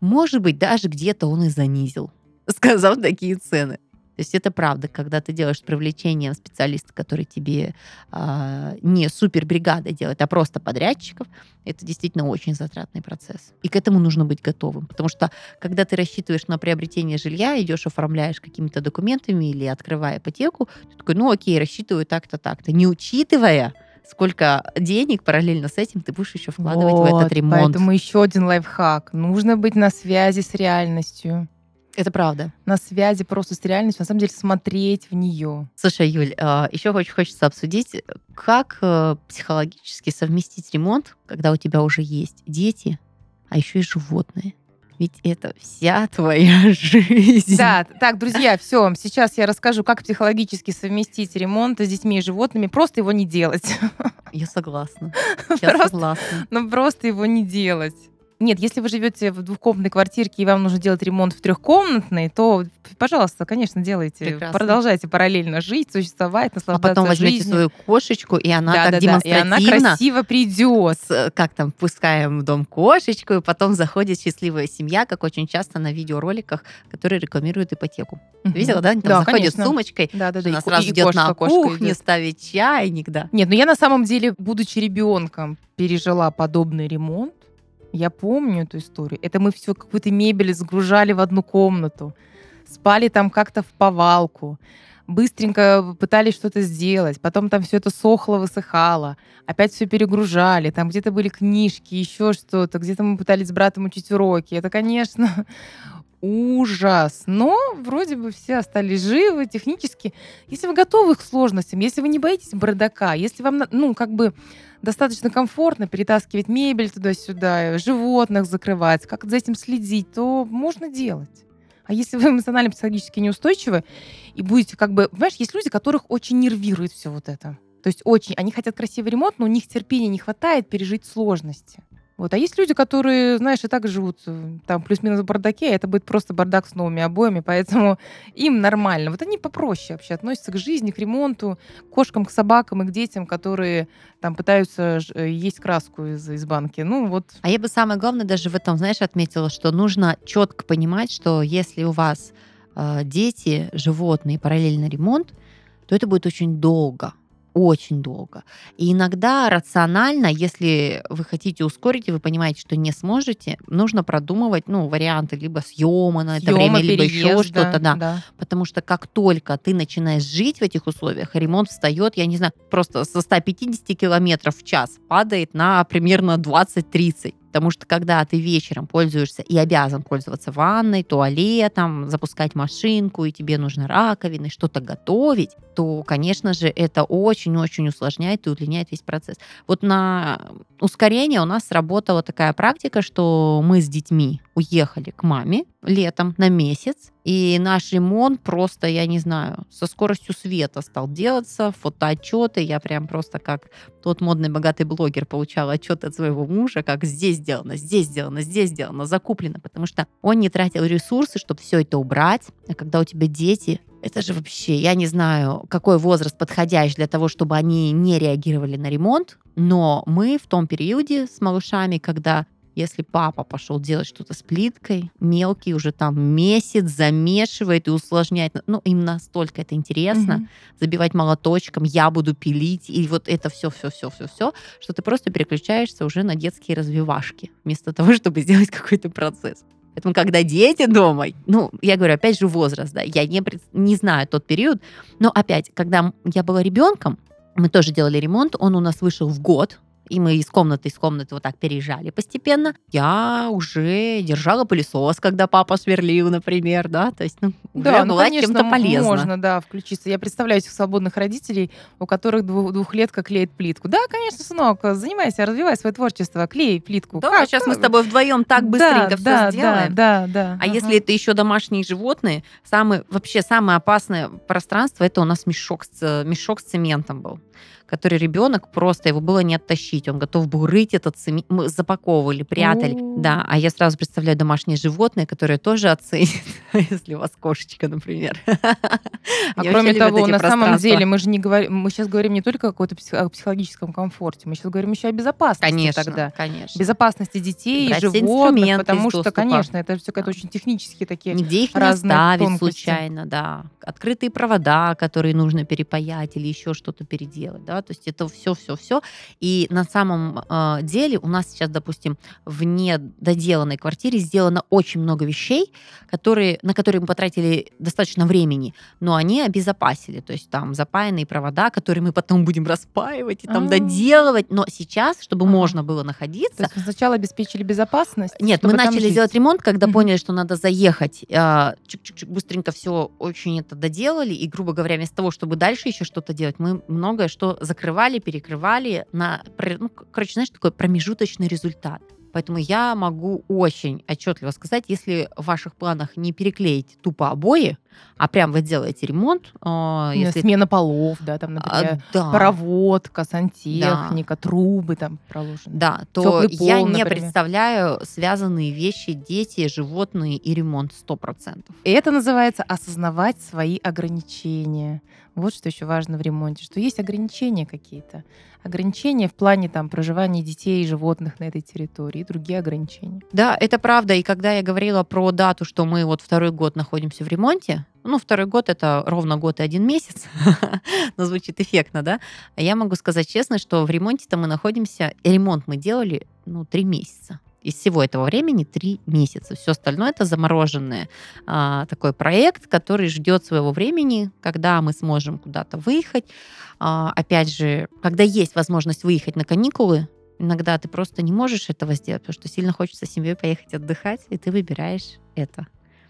может быть, даже где-то он и занизил, сказав такие цены. То есть это правда, когда ты делаешь с привлечением специалиста, который тебе а, не супер бригадой делает, а просто подрядчиков, это действительно очень затратный процесс. И к этому нужно быть готовым. Потому что когда ты рассчитываешь на приобретение жилья, идешь, оформляешь какими-то документами или открывая ипотеку, ты такой, ну окей, рассчитываю так-то, так-то, не учитывая сколько денег параллельно с этим ты будешь еще вкладывать в Вот, этот ремонт. Поэтому еще один лайфхак. Нужно быть на связи с реальностью. Это правда. На связи просто с реальностью, на самом деле смотреть в нее. Слушай, Юль, еще очень хочется обсудить, как э, психологически совместить ремонт, когда у тебя уже есть дети, а еще и животные. Ведь это вся твоя жизнь. Да, так, друзья, все, сейчас я расскажу, как психологически совместить ремонт с детьми и животными. Просто его не делать. Я согласна. Я Просто- согласна. Ну, просто его не делать. Нет, если вы живете в двухкомнатной квартирке и вам нужно делать ремонт в трехкомнатной, то, пожалуйста, конечно, делайте. Прекрасно. Продолжайте параллельно жить, существовать, А наслаждаться потом возьмете жизнью. свою кошечку, и она Да, так да, да, и она демонстративно красиво придет. с- как там, пускаем в дом кошечку, и потом заходит счастливая семья, как очень часто на видеороликах, которые рекламируют ипотеку. Видела, да? Они там Да, заходят конечно. с сумочкой, Да, да, да. жена и сразу и идет кошка, на кухню, идет. ставит чайник, да. Нет, ну я на самом деле, будучи ребенком, пережила подобный ремонт. Я помню эту историю. Это мы все какую-то мебель сгружали в одну комнату. Спали там как-то в повалку. Быстренько пытались что-то сделать. Потом там все это сохло, высыхало. Опять все перегружали. Там где-то были книжки, еще что-то. Где-то мы пытались с братом учить уроки. Это, конечно, ужас. Но вроде бы все остались живы технически. Если вы готовы к сложностям, если вы не боитесь бардака, если вам, ну, как бы достаточно комфортно перетаскивать мебель туда-сюда, животных закрывать, как за этим следить, то можно делать. А если вы эмоционально психологически неустойчивы и будете как бы... Понимаешь, есть люди, которых очень нервирует все вот это. То есть очень... Они хотят красивый ремонт, но у них терпения не хватает пережить сложности. Вот. А есть люди, которые, знаешь, и так живут э, там плюс-минус в бардаке, а это будет просто бардак с новыми обоями, поэтому им нормально. Вот они попроще вообще относятся к жизни, к ремонту, к кошкам, к собакам и к детям, которые там пытаются э, есть краску из, из банки. Ну вот, А я бы самое главное даже в этом, знаешь, отметила, что нужно четко понимать, что если у вас э, дети, животные, параллельно ремонт, то это будет очень долго. Очень долго. И иногда рационально, если вы хотите ускорить, и вы понимаете, что не сможете, нужно продумывать ну, варианты либо съема на это съёма, время, либо еще переезда, что-то. Да. да. Потому что как только ты начинаешь жить в этих условиях, ремонт встает, я не знаю, просто со 150 километров в час падает на примерно 20-30. Потому что когда ты вечером пользуешься и обязан пользоваться ванной, туалетом, запускать машинку, и тебе нужно раковины, что-то готовить, то, конечно же, это очень-очень усложняет и удлиняет весь процесс. Вот на ускорение у нас сработала такая практика, что мы с детьми уехали к маме летом на месяц, и наш ремонт просто, я не знаю, со скоростью света стал делаться, фотоотчеты, я прям просто как тот модный богатый блогер получала отчет от своего мужа, как здесь сделано, здесь сделано, здесь сделано, закуплено, потому что он не тратил ресурсы, чтобы все это убрать, а когда у тебя дети, это же вообще, я не знаю, какой возраст подходящий для того, чтобы они не реагировали на ремонт, но мы в том периоде с малышами, когда если папа пошел делать что-то с плиткой, мелкий уже там месяц замешивает и усложняет. Ну, им настолько это интересно. Мгм. Забивать молоточком, я буду пилить, и вот это все, все, все, все, все, что ты просто переключаешься уже на детские развивашки, вместо того, чтобы сделать какой-то процесс. Поэтому, когда дети дома, ну, я говорю, опять же, возраст, да, я не, не знаю тот период, но опять, когда я была ребенком, мы тоже делали ремонт, он у нас вышел в год, и мы из комнаты из комнаты вот так переезжали постепенно. Я уже держала пылесос, когда папа сверлил, например, да, то есть, ну, Да, ну, конечно, чем-то полезна. можно, да, включиться. Я представляю этих свободных родителей, у которых двух, двухлетка клеит плитку. Да, конечно, сынок, занимайся, развивай свое творчество, клей плитку. Да, Как? сейчас мы с тобой вдвоем так быстренько да, все да, сделаем. Да, да, да. А ага. если это еще домашние животные, самый, вообще самое опасное пространство это у нас мешок с, мешок с цементом был который ребенок просто его было не оттащить. Он готов был рыть этот цемент. Мы запаковывали, прятали. Да, а я сразу представляю домашние животные, которые тоже оценят, если у вас кошечка, например. А Они кроме того, на самом деле, мы же не говорим, мы сейчас говорим не только о какой-то псих- о психологическом комфорте, мы сейчас говорим еще о безопасности Конечно, тогда. конечно. Безопасности детей, Брать животных, потому что, конечно, это все какие-то Да. очень технические такие. Нигде их не разные оставить тонкости. случайно, да. Открытые провода, которые нужно перепаять или еще что-то переделать, да. Да, то есть это все-все-все. И на самом э, деле у нас сейчас, допустим, в недоделанной квартире сделано очень много вещей, которые, на которые мы потратили достаточно времени, но они обезопасили, то есть там запаянные провода, которые мы потом будем распаивать и там А. доделывать, но сейчас, чтобы Ага. можно было То находиться, есть вы сначала обеспечили безопасность? нет, мы начали жить. делать ремонт, когда поняли, что надо заехать. а, Чик-чик-чик, быстренько все очень это доделали. И, грубо говоря, вместо того, чтобы дальше еще что-то делать, мы многое что закрывали, перекрывали на, ну, короче, знаешь, такой промежуточный результат. Поэтому я могу очень отчетливо сказать, если в ваших планах не переклеить тупо обои, а прям вы делаете ремонт, а, Ну, если Смена полов, да, там, а, например, да, проводка, сантехника, трубы там проложены. Да, то Тёплый я пол, не например. представляю связанные вещи, дети, животные и ремонт 100%. И это называется осознавать свои ограничения. Вот что еще важно в ремонте, что есть ограничения какие-то. Ограничения в плане там проживания детей и животных на этой территории и другие ограничения. Да, это правда. И когда я говорила про дату, что мы вот второй год находимся в ремонте, ну, второй год это ровно год и один месяц, но звучит эффектно, да? А я могу сказать честно, что в ремонте-то мы находимся, ремонт мы делали, ну, три месяца. Из всего этого времени три месяца. Все остальное это замороженный а, такой проект, который ждет своего времени, когда мы сможем куда-то выехать. А, опять же, когда есть возможность выехать на каникулы, Иногда ты просто не можешь этого сделать, потому что сильно хочется с семьей поехать отдыхать, и ты выбираешь это.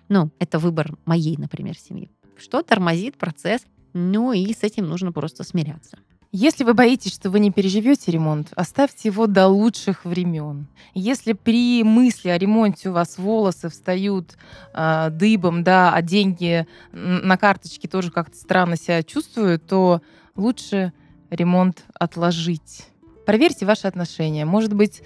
Ну, это выбор моей, например, семьи. Что тормозит процесс, ну и с этим нужно просто смиряться. Если вы боитесь, что вы не переживете ремонт, оставьте его до лучших времен. Если при мысли о ремонте у вас волосы встают а, дыбом, да, а деньги на карточке тоже как-то странно себя чувствуют, то лучше ремонт отложить. Проверьте ваши отношения. Может быть,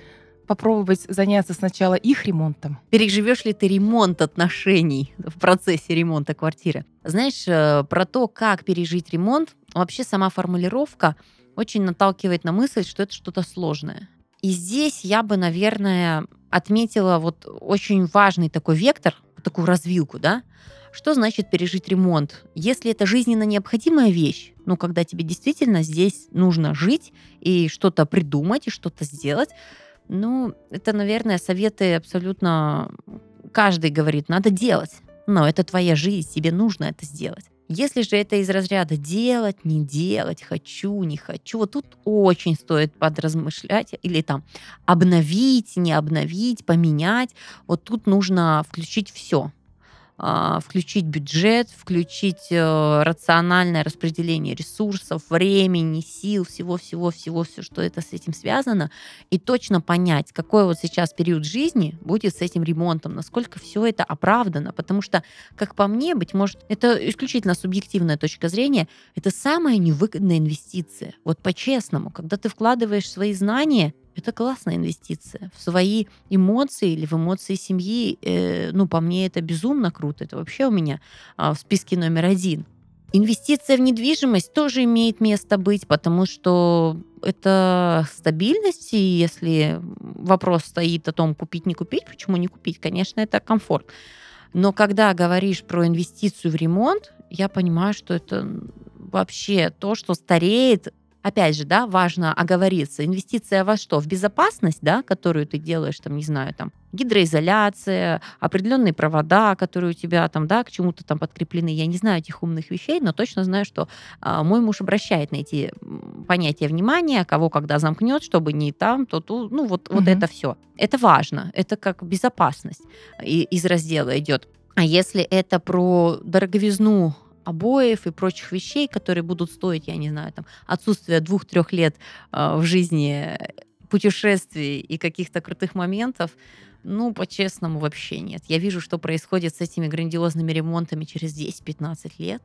попробовать заняться сначала их ремонтом. Переживешь ли ты ремонт отношений в процессе ремонта квартиры? Знаешь, э, про то, как пережить ремонт, вообще сама формулировка очень наталкивает на мысль, что это что-то сложное. И здесь я бы, наверное, отметила вот очень важный такой вектор, такую развилку, да, что значит пережить ремонт? Если это жизненно необходимая вещь, ну, когда тебе действительно здесь нужно жить и что-то придумать, и что-то сделать, ну, это, наверное, советы абсолютно каждый говорит, надо делать. Но это твоя жизнь, тебе нужно это сделать. Если же это из разряда делать, не делать, хочу, не хочу, вот тут очень стоит подразмышлять или там обновить, не обновить, поменять. Вот тут нужно включить все. А, Включить бюджет, включить э, рациональное распределение ресурсов, времени, сил, всего-всего-всего, все, что это с этим связано, и точно понять, какой вот сейчас период жизни будет с этим ремонтом, насколько все это оправдано, потому что, как по мне, быть может, это исключительно субъективная точка зрения, это самая невыгодная инвестиция. Вот по-честному, когда ты вкладываешь свои знания, это классная инвестиция в свои эмоции или в эмоции семьи. Э, ну, по мне, это безумно круто. Это вообще у меня а, в списке номер один. Инвестиция в недвижимость тоже имеет место быть, потому что это стабильность, и если вопрос стоит о том, купить, не купить, почему не купить, конечно, это комфорт. Но когда говоришь про инвестицию в ремонт, я понимаю, что это вообще то, что стареет. Опять же, да, важно оговориться. Инвестиция во что? В безопасность, да, которую ты делаешь, там, не знаю, там, гидроизоляция, определенные провода, которые у тебя там, да, к чему-то там подкреплены. Я не знаю этих умных вещей, но точно знаю, что а, мой муж обращает на эти понятия внимания, кого когда замкнет, чтобы не там, то тут, ну вот, вот Мгм. это все. Это важно, это как безопасность и- из раздела идет. А если это про дороговизну обоев и прочих вещей, которые будут стоить, я не знаю, там, отсутствие двух-трех лет э, в жизни путешествий и каких-то крутых моментов, ну, по-честному, вообще нет. Я вижу, что происходит с этими грандиозными ремонтами через 10-15 лет.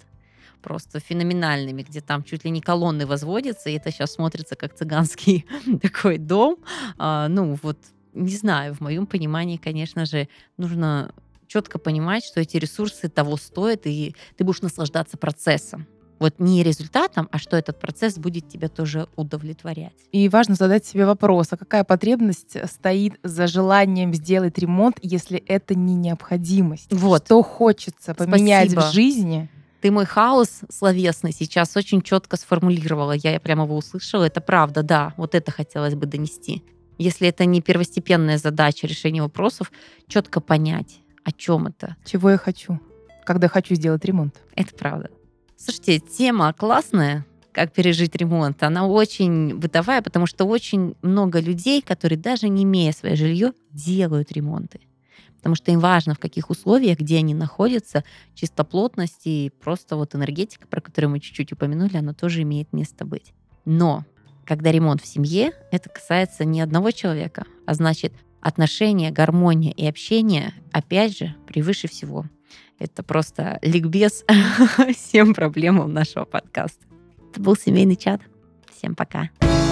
Просто феноменальными, где там чуть ли не колонны возводятся, и это сейчас смотрится как цыганский такой дом. А, ну, вот, не знаю, в моем понимании, конечно же, нужно четко понимать, что эти ресурсы того стоят, и ты будешь наслаждаться процессом. Вот не результатом, а что этот процесс будет тебя тоже удовлетворять. И важно задать себе вопрос, а какая потребность стоит за желанием сделать ремонт, если это не необходимость? Вот. Что хочется поменять Спасибо. в жизни, Ты мой хаос словесный сейчас очень четко сформулировала. Я прямо его услышала. Это правда, да. Вот это хотелось бы донести. Если это не первостепенная задача решения вопросов, четко понять, о чем это. Чего я хочу, когда хочу сделать ремонт. Это правда. Слушайте, тема классная, как пережить ремонт. Она очень бытовая, потому что очень много людей, которые даже не имея свое жилье, делают ремонты. Потому что им важно, в каких условиях, где они находятся, чистоплотность и просто вот энергетика, про которую мы чуть-чуть упомянули, она тоже имеет место быть. Но когда ремонт в семье, это касается не одного человека, а значит отношения, гармония и общение, опять же, превыше всего. Это просто ликбез всем проблемам нашего подкаста. Это был семейный чат. Всем пока. Пока.